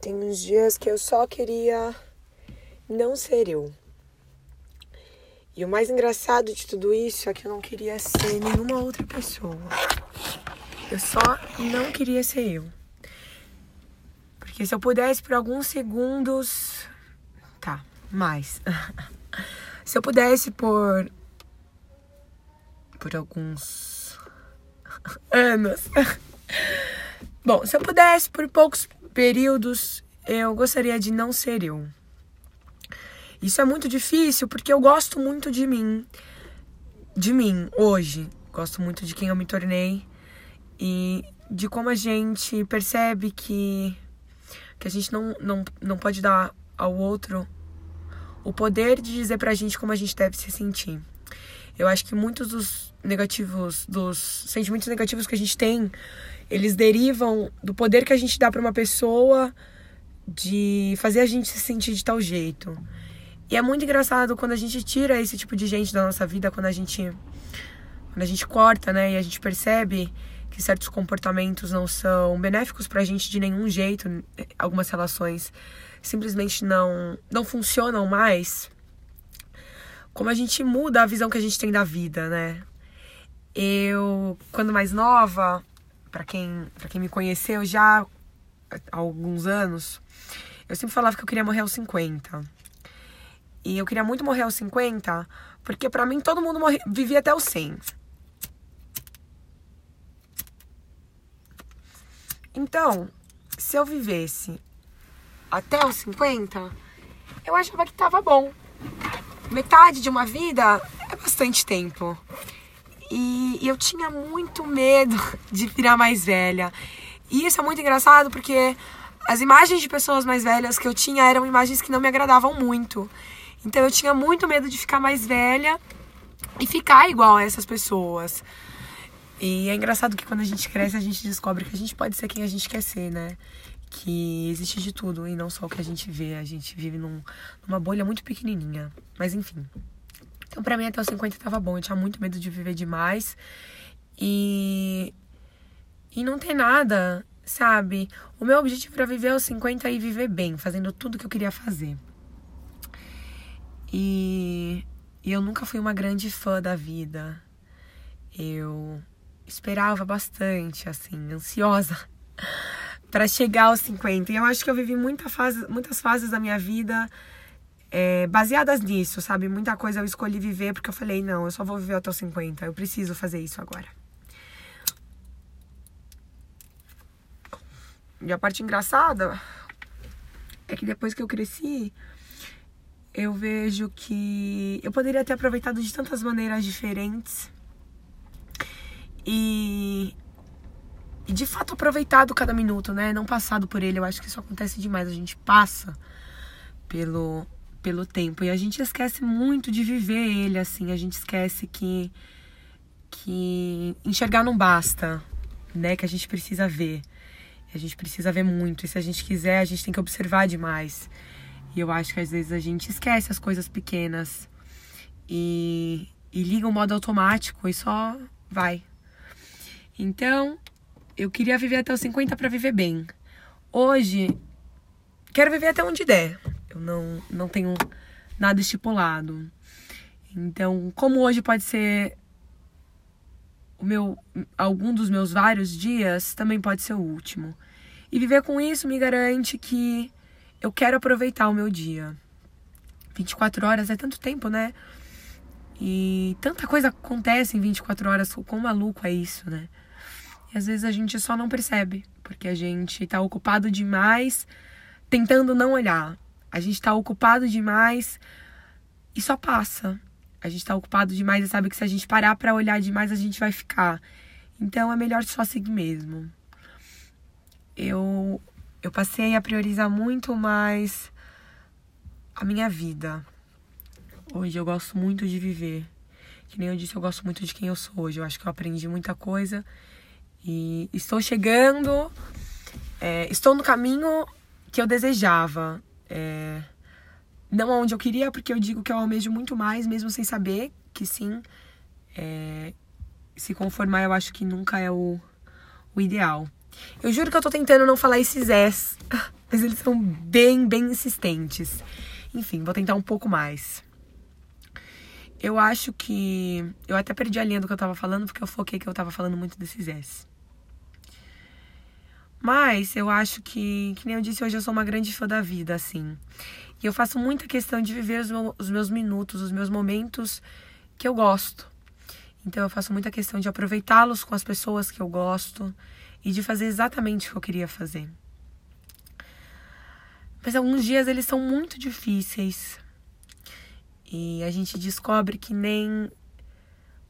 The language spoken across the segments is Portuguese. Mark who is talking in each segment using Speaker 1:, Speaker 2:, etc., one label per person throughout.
Speaker 1: Tem uns dias que eu só queria não ser eu. E o mais engraçado de tudo isso é que eu não queria ser nenhuma outra pessoa. Eu só não queria ser eu. Porque se eu pudesse por alguns segundos. Tá, mais. se eu pudesse por. Por alguns. anos. Bom, se eu pudesse por poucos períodos, eu gostaria de não ser eu. Isso é muito difícil porque eu gosto muito de mim. De mim, hoje. Gosto muito de quem eu me tornei. E de como a gente percebe que, que a gente não, não, não pode dar ao outro o poder de dizer pra gente como a gente deve se sentir. Eu acho que muitos dos negativos, dos sentimentos negativos que a gente tem, eles derivam do poder que a gente dá para uma pessoa de fazer a gente se sentir de tal jeito. E é muito engraçado quando a gente tira esse tipo de gente da nossa vida, quando a gente quando a gente corta, né, e a gente percebe que certos comportamentos não são benéficos pra gente de nenhum jeito, algumas relações simplesmente não não funcionam mais. Como a gente muda a visão que a gente tem da vida, né? Eu, quando mais nova, para quem, pra quem me conheceu já há alguns anos, eu sempre falava que eu queria morrer aos 50. E eu queria muito morrer aos 50, porque para mim todo mundo vivia até os 100. Então, se eu vivesse até os 50, eu achava que tava bom. Metade de uma vida é bastante tempo. E, eu tinha muito medo de virar mais velha. E isso é muito engraçado porque as imagens de pessoas mais velhas que eu tinha eram imagens que não me agradavam muito. Então eu tinha muito medo de ficar mais velha e ficar igual a essas pessoas. E é engraçado que quando a gente cresce, a gente descobre que a gente pode ser quem a gente quer ser, né? Que existe de tudo e não só o que a gente vê. A gente vive num, numa bolha muito pequenininha. Mas enfim. Então, pra mim, até os 50 tava bom. Eu tinha muito medo de viver demais. E. E não tem nada, sabe? O meu objetivo era viver aos 50 e viver bem, fazendo tudo que eu queria fazer. E, e eu nunca fui uma grande fã da vida. Eu esperava bastante, assim, ansiosa para chegar aos 50. E eu acho que eu vivi muita fase, muitas fases da minha vida é, baseadas nisso, sabe? Muita coisa eu escolhi viver porque eu falei, não, eu só vou viver até os 50, eu preciso fazer isso agora. E a parte engraçada é que depois que eu cresci, eu vejo que eu poderia ter aproveitado de tantas maneiras diferentes. E, e de fato aproveitado cada minuto, né? Não passado por ele. Eu acho que isso acontece demais. A gente passa pelo, pelo tempo. E a gente esquece muito de viver ele, assim. A gente esquece que, que enxergar não basta, né? Que a gente precisa ver. A gente precisa ver muito. E se a gente quiser, a gente tem que observar demais. E eu acho que às vezes a gente esquece as coisas pequenas e, e liga o modo automático e só vai. Então, eu queria viver até os 50 para viver bem. Hoje, quero viver até onde der. Eu não, não tenho nada estipulado. Então, como hoje pode ser o meu algum dos meus vários dias, também pode ser o último. E viver com isso me garante que eu quero aproveitar o meu dia. 24 horas é tanto tempo, né? E tanta coisa acontece em 24 horas, quão maluco é isso, né? E às vezes a gente só não percebe, porque a gente tá ocupado demais tentando não olhar. A gente tá ocupado demais e só passa. A gente tá ocupado demais e sabe que se a gente parar para olhar demais, a gente vai ficar. Então é melhor só seguir mesmo. Eu eu passei a priorizar muito mais a minha vida. Hoje eu gosto muito de viver. Que nem eu disse, eu gosto muito de quem eu sou hoje. Eu acho que eu aprendi muita coisa e estou chegando, é, estou no caminho que eu desejava. É, não aonde eu queria, porque eu digo que eu almejo muito mais, mesmo sem saber que sim. É, se conformar, eu acho que nunca é o, o ideal. Eu juro que eu tô tentando não falar esses S, mas eles são bem, bem insistentes. Enfim, vou tentar um pouco mais. Eu acho que. Eu até perdi a linha do que eu tava falando, porque eu foquei que eu tava falando muito desses S. Mas eu acho que, que nem eu disse hoje, eu sou uma grande fã da vida, assim. E eu faço muita questão de viver os, meu, os meus minutos, os meus momentos que eu gosto. Então eu faço muita questão de aproveitá-los com as pessoas que eu gosto e de fazer exatamente o que eu queria fazer. Mas alguns dias eles são muito difíceis. E a gente descobre que nem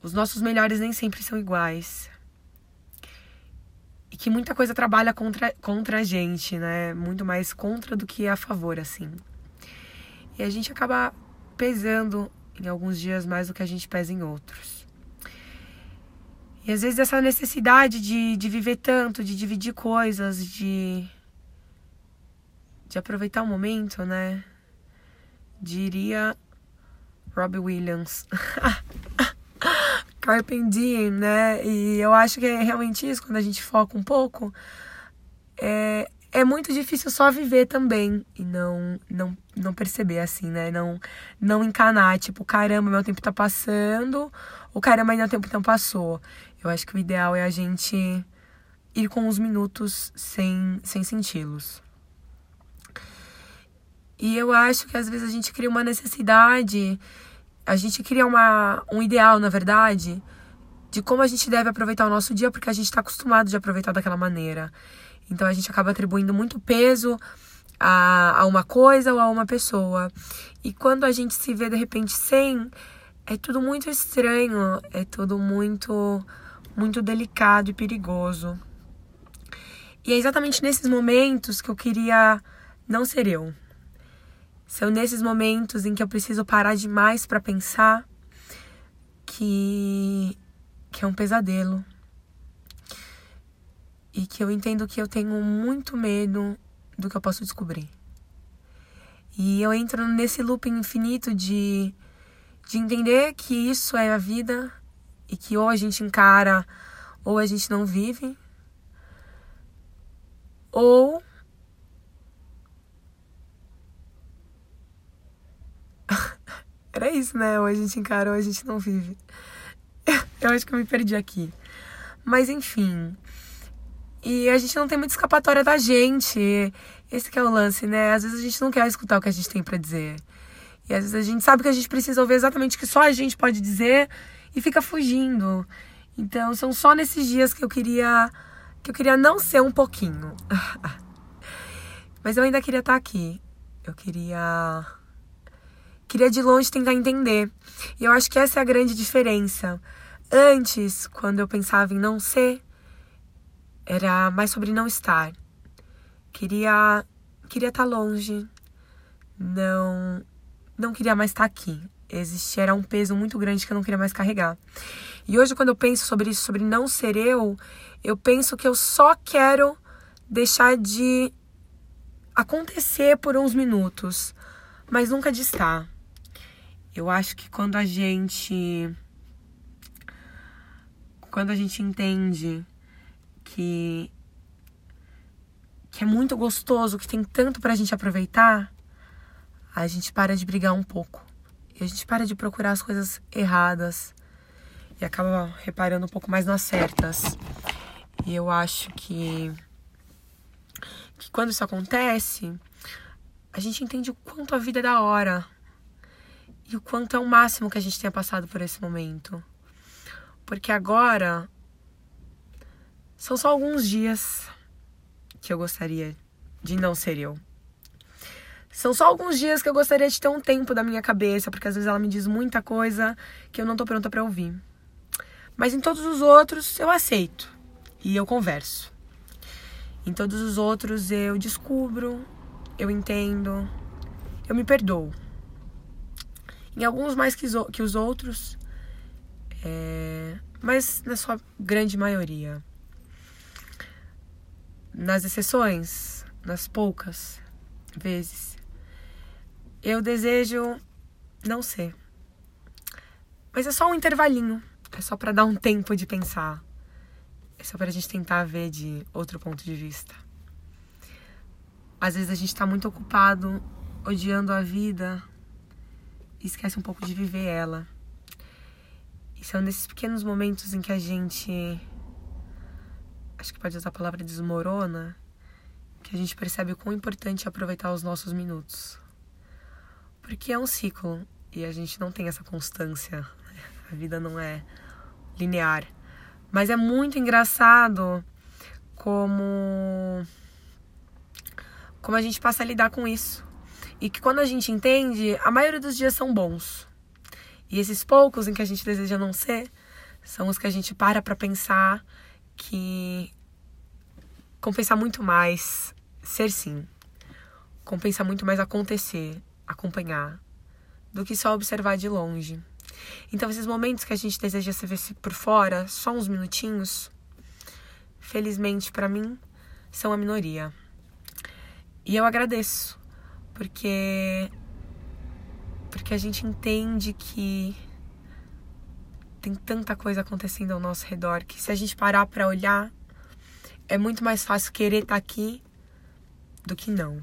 Speaker 1: os nossos melhores nem sempre são iguais. E que muita coisa trabalha contra, contra a gente, né? Muito mais contra do que a favor, assim. E a gente acaba pesando em alguns dias mais do que a gente pesa em outros. E às vezes essa necessidade de, de viver tanto, de dividir coisas, de, de aproveitar o momento, né? Diria Robbie Williams. Carpe Diem, né? E eu acho que é realmente isso, quando a gente foca um pouco, é, é muito difícil só viver também e não não não perceber assim, né? Não não encanar, tipo, caramba, meu tempo tá passando, ou caramba, ainda o tempo não passou. Eu acho que o ideal é a gente ir com os minutos sem sem senti-los. E eu acho que às vezes a gente cria uma necessidade, a gente cria uma, um ideal, na verdade, de como a gente deve aproveitar o nosso dia, porque a gente está acostumado de aproveitar daquela maneira. Então a gente acaba atribuindo muito peso a, a uma coisa ou a uma pessoa. E quando a gente se vê de repente sem, é tudo muito estranho, é tudo muito, muito delicado e perigoso. E é exatamente nesses momentos que eu queria não ser eu. São nesses momentos em que eu preciso parar demais para pensar que que é um pesadelo e que eu entendo que eu tenho muito medo do que eu posso descobrir. E eu entro nesse loop infinito de, de entender que isso é a vida e que ou a gente encara ou a gente não vive, ou era isso, né? Ou a gente encara ou a gente não vive. eu acho que eu me perdi aqui. Mas enfim, e a gente não tem muita escapatória da gente. Esse é o lance, né? Às vezes a gente não quer escutar o que a gente tem para dizer. E às vezes a gente sabe que a gente precisa ouvir exatamente o que só a gente pode dizer e fica fugindo. Então são só nesses dias que eu queria que eu queria não ser um pouquinho. Mas eu ainda queria estar aqui. Eu queria queria de longe tentar entender. E eu acho que essa é a grande diferença. Antes, quando eu pensava em não ser, era mais sobre não estar. Queria queria estar longe. Não não queria mais estar aqui. Existia era um peso muito grande que eu não queria mais carregar. E hoje quando eu penso sobre isso, sobre não ser eu, eu penso que eu só quero deixar de acontecer por uns minutos, mas nunca de estar. Eu acho que quando a gente quando a gente entende que que é muito gostoso, que tem tanto pra gente aproveitar, a gente para de brigar um pouco. E a gente para de procurar as coisas erradas e acaba reparando um pouco mais nas certas. E eu acho que que quando isso acontece, a gente entende o quanto a vida é da hora e o quanto é o máximo que a gente tenha passado por esse momento. Porque agora são só alguns dias que eu gostaria de não ser eu. São só alguns dias que eu gostaria de ter um tempo da minha cabeça, porque às vezes ela me diz muita coisa que eu não tô pronta para ouvir. Mas em todos os outros eu aceito e eu converso. Em todos os outros eu descubro, eu entendo, eu me perdoo. Em alguns mais que, os outros, é... mas na sua grande maioria nas exceções, nas poucas vezes, eu desejo não ser. Mas é só um intervalinho, é só para dar um tempo de pensar. É só pra gente tentar ver de outro ponto de vista. Às vezes a gente tá muito ocupado odiando a vida esquece um pouco de viver ela. E são nesses pequenos momentos em que a gente. Acho que pode usar a palavra desmorona, que a gente percebe o quão importante é aproveitar os nossos minutos. Porque é um ciclo e a gente não tem essa constância. Né? A vida não é linear. Mas é muito engraçado como como a gente passa a lidar com isso. E que quando a gente entende, a maioria dos dias são bons. E esses poucos em que a gente deseja não ser, são os que a gente para para pensar que compensa muito mais ser sim. Compensa muito mais acontecer, acompanhar, do que só observar de longe. Então, esses momentos que a gente deseja se ver por fora, só uns minutinhos, felizmente para mim, são a minoria. E eu agradeço, porque porque a gente entende que tem tanta coisa acontecendo ao nosso redor que se a gente parar para olhar, é muito mais fácil querer estar tá aqui do que não.